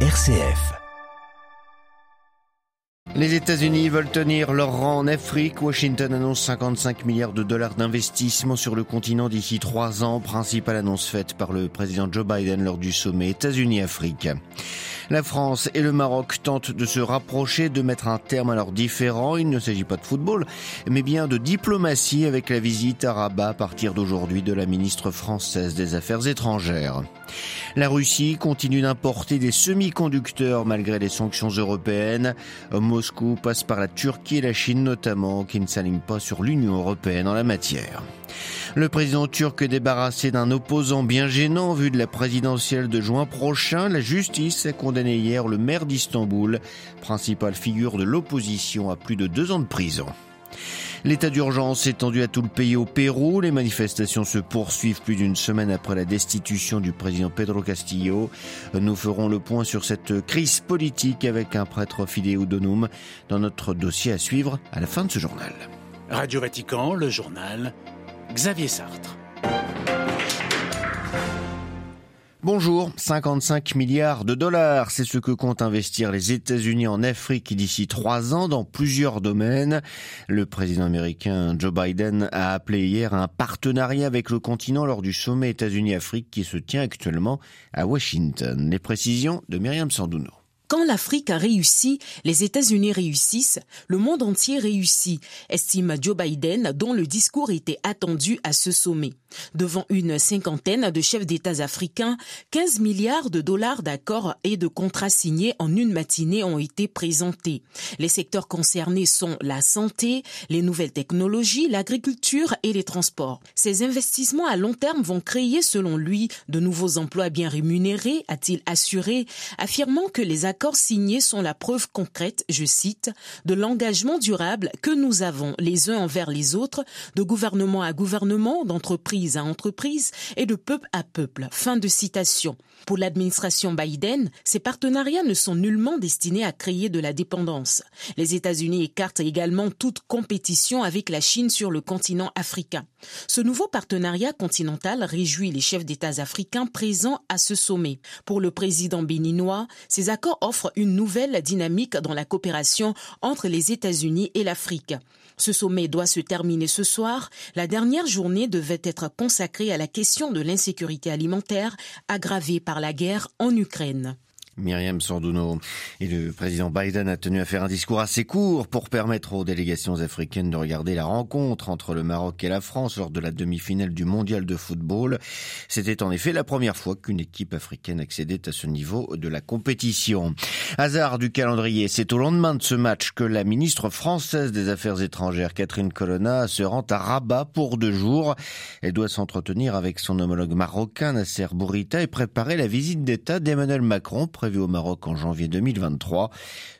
RCF. Les États-Unis veulent tenir leur rang en Afrique. Washington annonce 55 milliards de dollars d'investissement sur le continent d'ici trois ans. Principale annonce faite par le président Joe Biden lors du sommet États-Unis-Afrique. La France et le Maroc tentent de se rapprocher, de mettre un terme à leurs différends. Il ne s'agit pas de football, mais bien de diplomatie avec la visite à Rabat à partir d'aujourd'hui de la ministre française des Affaires étrangères. La Russie continue d'importer des semi-conducteurs malgré les sanctions européennes. Moscou passe par la Turquie et la Chine notamment, qui ne s'alignent pas sur l'Union européenne en la matière. Le président turc débarrassé d'un opposant bien gênant vu de la présidentielle de juin prochain. La justice a condamné hier le maire d'Istanbul, principale figure de l'opposition à plus de deux ans de prison. L'état d'urgence étendu à tout le pays au Pérou. Les manifestations se poursuivent plus d'une semaine après la destitution du président Pedro Castillo. Nous ferons le point sur cette crise politique avec un prêtre fidéo donum dans notre dossier à suivre à la fin de ce journal. Radio Vatican, le journal Xavier Sartre. Bonjour, 55 milliards de dollars, c'est ce que comptent investir les États-Unis en Afrique d'ici trois ans dans plusieurs domaines. Le président américain Joe Biden a appelé hier un partenariat avec le continent lors du sommet États-Unis-Afrique qui se tient actuellement à Washington. Les précisions de Myriam Sandouno. Quand l'Afrique a réussi, les États-Unis réussissent, le monde entier réussit, estime Joe Biden, dont le discours était attendu à ce sommet. Devant une cinquantaine de chefs d'États africains, 15 milliards de dollars d'accords et de contrats signés en une matinée ont été présentés. Les secteurs concernés sont la santé, les nouvelles technologies, l'agriculture et les transports. Ces investissements à long terme vont créer, selon lui, de nouveaux emplois bien rémunérés, a-t-il assuré, affirmant que les signés sont la preuve concrète, je cite, de l'engagement durable que nous avons les uns envers les autres, de gouvernement à gouvernement, d'entreprise à entreprise et de peuple à peuple. Fin de citation. Pour l'administration Biden, ces partenariats ne sont nullement destinés à créer de la dépendance. Les États-Unis écartent également toute compétition avec la Chine sur le continent africain. Ce nouveau partenariat continental réjouit les chefs d'État africains présents à ce sommet. Pour le président béninois, ces accords offrent une nouvelle dynamique dans la coopération entre les États-Unis et l'Afrique. Ce sommet doit se terminer ce soir. La dernière journée devait être consacrée à la question de l'insécurité alimentaire aggravée par la guerre en Ukraine. Myriam Sandouno. Et le président Biden a tenu à faire un discours assez court pour permettre aux délégations africaines de regarder la rencontre entre le Maroc et la France lors de la demi-finale du mondial de football. C'était en effet la première fois qu'une équipe africaine accédait à ce niveau de la compétition. Hasard du calendrier, c'est au lendemain de ce match que la ministre française des Affaires étrangères, Catherine Colonna, se rend à Rabat pour deux jours. Elle doit s'entretenir avec son homologue marocain, Nasser Bourita, et préparer la visite d'État d'Emmanuel Macron, prévu au Maroc en janvier 2023.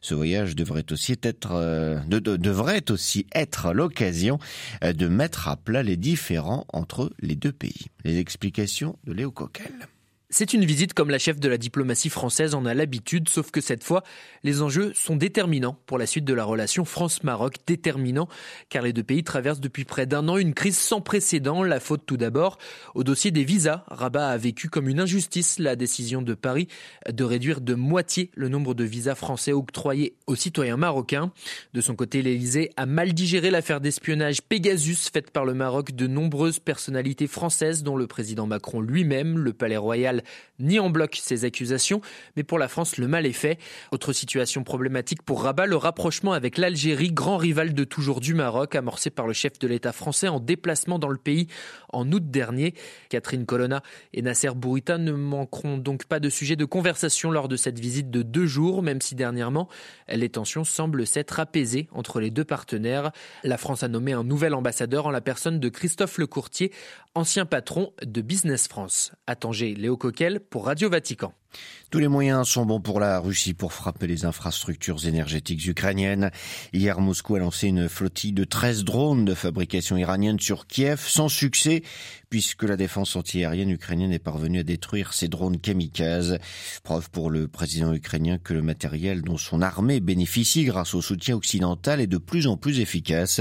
Ce voyage devrait aussi être, euh, de, de, devrait aussi être l'occasion euh, de mettre à plat les différends entre les deux pays. Les explications de Léo Coquel. C'est une visite comme la chef de la diplomatie française en a l'habitude, sauf que cette fois, les enjeux sont déterminants pour la suite de la relation France-Maroc, déterminants car les deux pays traversent depuis près d'un an une crise sans précédent. La faute tout d'abord au dossier des visas. Rabat a vécu comme une injustice la décision de Paris de réduire de moitié le nombre de visas français octroyés aux citoyens marocains. De son côté, l'Élysée a mal digéré l'affaire d'espionnage Pegasus faite par le Maroc de nombreuses personnalités françaises dont le président Macron lui-même, le Palais Royal ni en bloc ces accusations, mais pour la France, le mal est fait. Autre situation problématique pour Rabat, le rapprochement avec l'Algérie, grand rival de toujours du Maroc, amorcé par le chef de l'État français en déplacement dans le pays en août dernier. Catherine Colonna et Nasser Bourita ne manqueront donc pas de sujet de conversation lors de cette visite de deux jours, même si dernièrement, les tensions semblent s'être apaisées entre les deux partenaires. La France a nommé un nouvel ambassadeur en la personne de Christophe Lecourtier, ancien patron de Business France. À Tanger, Léo Pour Radio Vatican. Tous les moyens sont bons pour la Russie pour frapper les infrastructures énergétiques ukrainiennes. Hier, Moscou a lancé une flottille de 13 drones de fabrication iranienne sur Kiev, sans succès, puisque la défense antiaérienne ukrainienne est parvenue à détruire ces drones kamikazes. Preuve pour le président ukrainien que le matériel dont son armée bénéficie grâce au soutien occidental est de plus en plus efficace.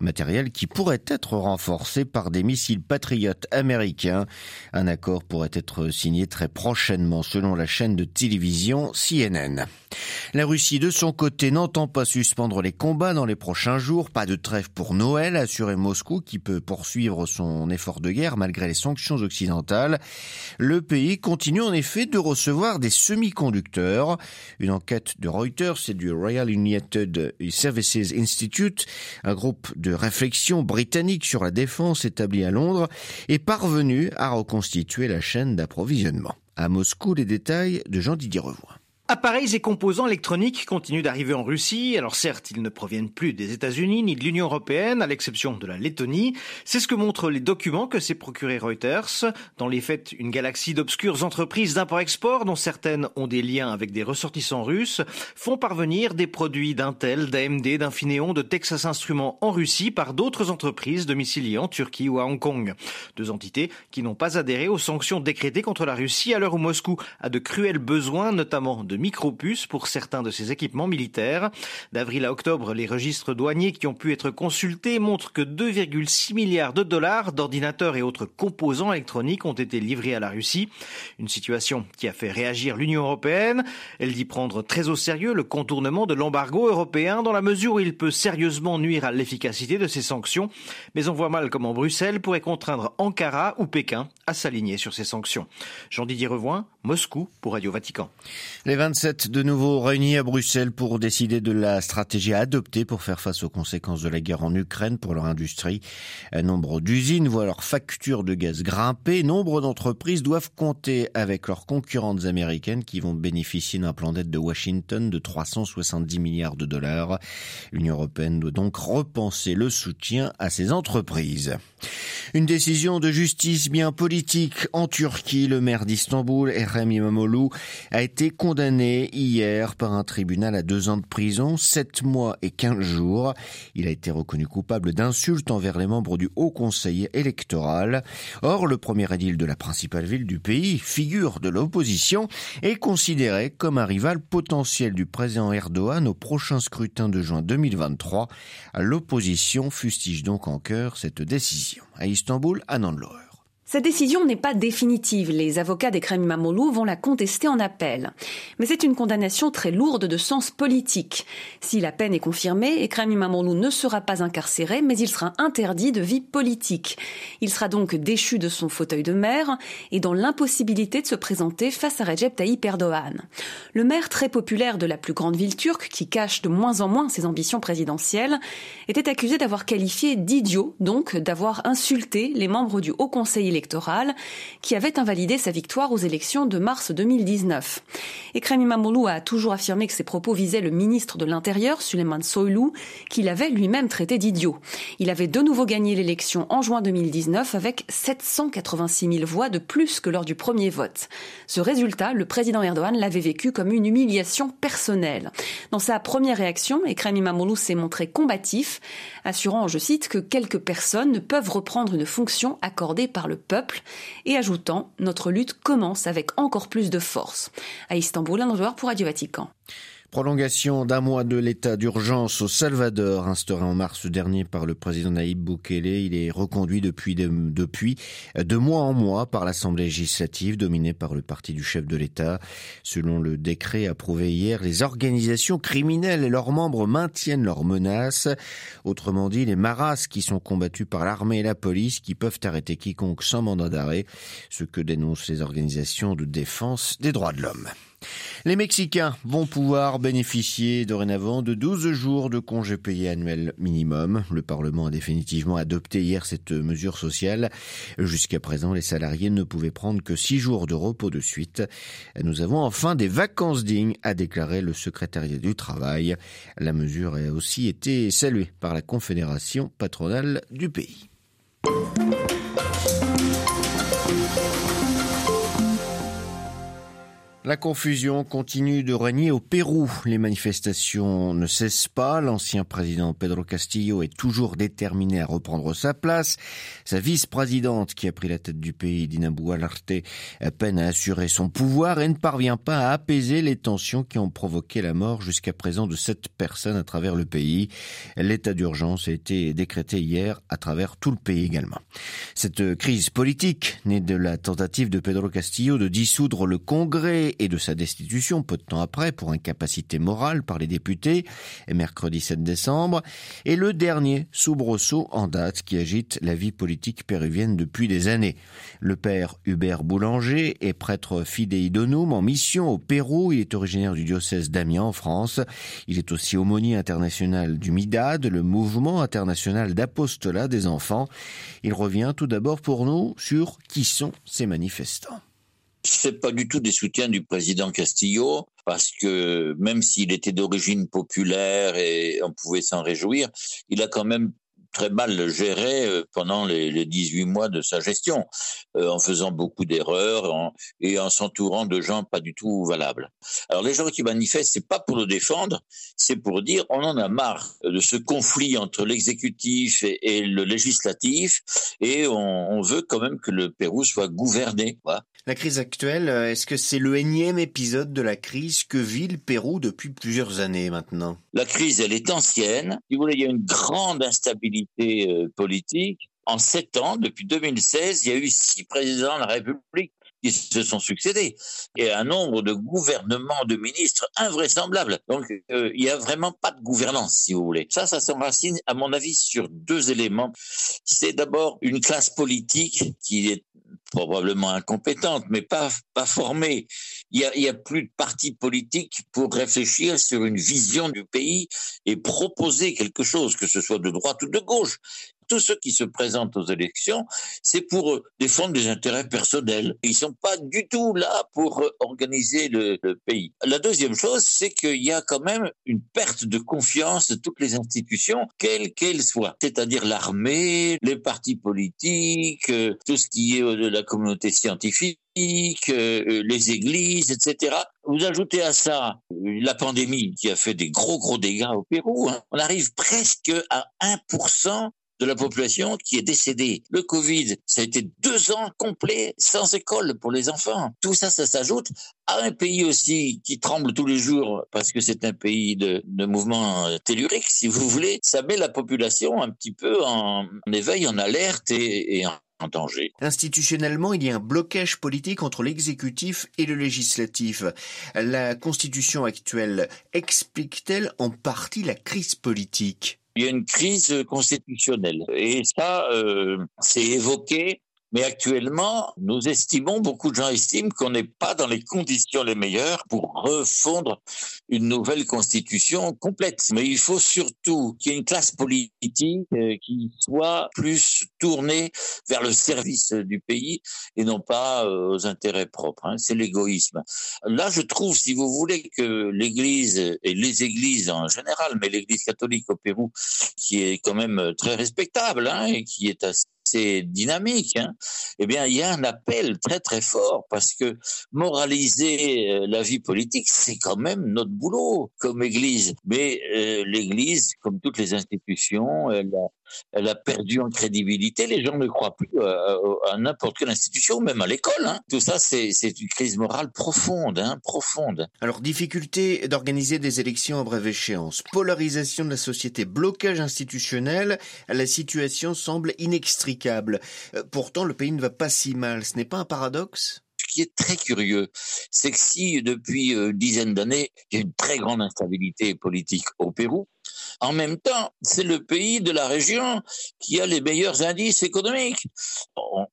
Matériel qui pourrait être renforcé par des missiles patriotes américains. Un accord pourrait être signer très prochainement selon la chaîne de télévision CNN. La Russie, de son côté, n'entend pas suspendre les combats dans les prochains jours. Pas de trêve pour Noël, assuré Moscou, qui peut poursuivre son effort de guerre malgré les sanctions occidentales. Le pays continue en effet de recevoir des semi-conducteurs. Une enquête de Reuters et du Royal United Services Institute, un groupe de réflexion britannique sur la défense établi à Londres, est parvenu à reconstituer la chaîne d'approvisionnement. À Moscou, les détails de Jean-Didier Revoin. Appareils et composants électroniques continuent d'arriver en Russie. Alors certes, ils ne proviennent plus des États-Unis ni de l'Union européenne, à l'exception de la Lettonie. C'est ce que montrent les documents que s'est procuré Reuters. Dans les faits, une galaxie d'obscures entreprises d'import-export, dont certaines ont des liens avec des ressortissants russes, font parvenir des produits d'Intel, d'AMD, d'Infineon, de Texas Instruments en Russie par d'autres entreprises domiciliées en Turquie ou à Hong Kong. Deux entités qui n'ont pas adhéré aux sanctions décrétées contre la Russie à l'heure où Moscou a de cruels besoins, notamment de de micropuces pour certains de ces équipements militaires. D'avril à octobre, les registres douaniers qui ont pu être consultés montrent que 2,6 milliards de dollars d'ordinateurs et autres composants électroniques ont été livrés à la Russie. Une situation qui a fait réagir l'Union européenne. Elle dit prendre très au sérieux le contournement de l'embargo européen dans la mesure où il peut sérieusement nuire à l'efficacité de ces sanctions. Mais on voit mal comment Bruxelles pourrait contraindre Ankara ou Pékin à s'aligner sur ces sanctions. Jean-Didier Revoin, Moscou pour Radio Vatican. 27 de nouveau réunis à Bruxelles pour décider de la stratégie à adopter pour faire face aux conséquences de la guerre en Ukraine pour leur industrie. Nombre d'usines voient leurs factures de gaz grimper. Nombre d'entreprises doivent compter avec leurs concurrentes américaines qui vont bénéficier d'un plan d'aide de Washington de 370 milliards de dollars. L'Union européenne doit donc repenser le soutien à ces entreprises. Une décision de justice bien politique en Turquie. Le maire d'Istanbul, Erem İmamoğlu, a été condamné hier par un tribunal à deux ans de prison, sept mois et quinze jours. Il a été reconnu coupable d'insultes envers les membres du Haut Conseil électoral. Or, le premier édile de la principale ville du pays, figure de l'opposition, est considéré comme un rival potentiel du président Erdogan au prochain scrutin de juin 2023. L'opposition fustige donc en cœur cette décision. À Istanbul, Nanloer. Cette décision n'est pas définitive. Les avocats d'Ekrem Imamoglu vont la contester en appel. Mais c'est une condamnation très lourde de sens politique. Si la peine est confirmée, Ekrem ne sera pas incarcéré, mais il sera interdit de vie politique. Il sera donc déchu de son fauteuil de maire et dans l'impossibilité de se présenter face à Recep Tayyip Erdogan. Le maire très populaire de la plus grande ville turque, qui cache de moins en moins ses ambitions présidentielles, était accusé d'avoir qualifié d'idiot, donc d'avoir insulté les membres du Haut Conseil électoral qui avait invalidé sa victoire aux élections de mars 2019. Ekrem Imamoglu a toujours affirmé que ses propos visaient le ministre de l'Intérieur, Suleiman Soylu, qu'il avait lui-même traité d'idiot. Il avait de nouveau gagné l'élection en juin 2019 avec 786 000 voix de plus que lors du premier vote. Ce résultat, le président Erdogan l'avait vécu comme une humiliation personnelle. Dans sa première réaction, Ekrem Imamoglu s'est montré combatif, assurant, je cite, que quelques personnes ne peuvent reprendre une fonction accordée par le peuple et ajoutant Notre lutte commence avec encore plus de force. À Istanbul, un devoir pour Radio Vatican. Prolongation d'un mois de l'état d'urgence au Salvador, instauré en mars dernier par le président Naïb Bukele. Il est reconduit depuis de, depuis de mois en mois par l'Assemblée législative dominée par le parti du chef de l'État. Selon le décret approuvé hier, les organisations criminelles et leurs membres maintiennent leurs menaces. Autrement dit, les maras qui sont combattus par l'armée et la police qui peuvent arrêter quiconque sans mandat d'arrêt, ce que dénoncent les organisations de défense des droits de l'homme. Les Mexicains vont pouvoir bénéficier dorénavant de 12 jours de congés payés annuels minimum. Le Parlement a définitivement adopté hier cette mesure sociale. Jusqu'à présent, les salariés ne pouvaient prendre que 6 jours de repos de suite. Nous avons enfin des vacances dignes, a déclaré le secrétariat du travail. La mesure a aussi été saluée par la Confédération patronale du pays. La confusion continue de régner au Pérou. Les manifestations ne cessent pas. L'ancien président Pedro Castillo est toujours déterminé à reprendre sa place. Sa vice-présidente, qui a pris la tête du pays, Dina Boualarte, peine à assurer son pouvoir et ne parvient pas à apaiser les tensions qui ont provoqué la mort jusqu'à présent de sept personnes à travers le pays. L'état d'urgence a été décrété hier à travers tout le pays également. Cette crise politique, née de la tentative de Pedro Castillo de dissoudre le Congrès et de sa destitution peu de temps après pour incapacité morale par les députés, mercredi 7 décembre, est le dernier soubresaut en date qui agite la vie politique péruvienne depuis des années. Le père Hubert Boulanger est prêtre fidei en mission au Pérou. Il est originaire du diocèse d'Amiens en France. Il est aussi aumônier international du MIDAD, le mouvement international d'apostolat des enfants. Il revient tout d'abord pour nous sur qui sont ces manifestants. C'est pas du tout des soutiens du président Castillo, parce que même s'il était d'origine populaire et on pouvait s'en réjouir, il a quand même très mal géré euh, pendant les, les 18 mois de sa gestion, euh, en faisant beaucoup d'erreurs et en s'entourant de gens pas du tout valables. Alors les gens qui manifestent, c'est pas pour le défendre, c'est pour dire on en a marre de ce conflit entre l'exécutif et, le législatif et on, on, veut quand même que le Pérou soit gouverné. Quoi. La crise actuelle, euh, est-ce que c'est le énième épisode de la crise que vit le Pérou depuis plusieurs années maintenant? La crise, elle est ancienne. Il y a une grande instabilité euh, politique. En sept ans, depuis 2016, il y a eu six présidents de la République qui se sont succédés et un nombre de gouvernements de ministres invraisemblables. Donc euh, il y a vraiment pas de gouvernance, si vous voulez. Ça, ça s'enracine, à mon avis, sur deux éléments. C'est d'abord une classe politique qui est probablement incompétente, mais pas, pas formée. Il y, a, a plus de partis politiques pour réfléchir sur une vision du pays et proposer quelque chose, que ce soit de droite ou de gauche tous ceux qui se présentent aux élections, c'est pour défendre des intérêts personnels. Ils sont pas du tout là pour organiser le, pays. La deuxième chose, c'est qu'il y a quand même une perte de confiance de toutes les institutions, quelles qu'elles soient. C'est-à-dire l'armée, les partis politiques, euh, tout ce qui est de la communauté scientifique, euh, les églises, etc. Vous ajoutez à ça la pandémie qui a fait des gros gros dégâts au Pérou. Hein. On arrive presque à 1% de la population qui est décédée. Le Covid, ça a été deux ans complets sans école pour les enfants. Tout ça, ça s'ajoute à un pays aussi qui tremble tous les jours parce que c'est un pays de, de mouvement tellurique, si vous voulez. Ça met la population un petit peu en, éveil, en alerte et, et en danger. Institutionnellement, il y a un blocage politique entre l'exécutif et le législatif. La constitution actuelle explique-t-elle en partie la crise politique? Il y a une crise constitutionnelle. Et ça, euh, c'est évoqué mais actuellement, nous estimons, beaucoup de gens estiment qu'on n'est pas dans les conditions les meilleures pour refondre une nouvelle constitution complète. Mais il faut surtout qu'il y ait une classe politique euh, qui soit plus tournée vers le service du pays et non pas euh, aux intérêts propres. Hein. C'est l'égoïsme. Là, je trouve, si vous voulez, que l'Église et les églises en général, mais l'Église catholique au Pérou, qui est quand même très respectable hein, et qui est assez dynamique, hein, eh bien, il y a un appel très très fort parce que moraliser euh, la vie politique, c'est quand même notre boulot comme Église. Mais euh, l'Église, comme toutes les institutions, elle a, elle a perdu en crédibilité. Les gens ne croient plus à, à n'importe quelle institution, même à l'école. Hein. Tout ça, c'est une crise morale profonde, hein, profonde. Alors, difficulté d'organiser des élections à brève échéance, polarisation de la société, blocage institutionnel, la situation semble inextricable. Euh, pourtant, le pays ne va pas si mal. Ce n'est pas un paradoxe? Ce qui est très curieux, c'est que si depuis une dizaine d'années, il y a une très grande instabilité politique au Pérou, en même temps, c'est le pays de la région qui a les meilleurs indices économiques.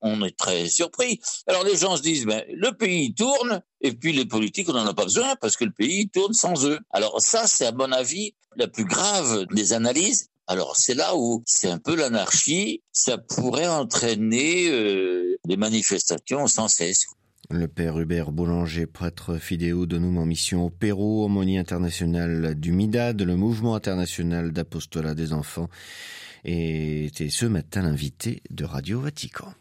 On, est très surpris. Alors les gens se disent, ben, le pays tourne, et puis les politiques, on n'en a pas besoin parce que le pays tourne sans eux. Alors ça, c'est à mon avis la plus grave des analyses. Alors c'est là où c'est un peu l'anarchie, ça pourrait entraîner euh, des manifestations sans cesse. Le père Hubert Boulanger, prêtre fidéo de nous en mission au Pérou, aumônier international du MIDAD, le mouvement international d'apostolat des enfants, était ce matin l'invité de Radio Vatican.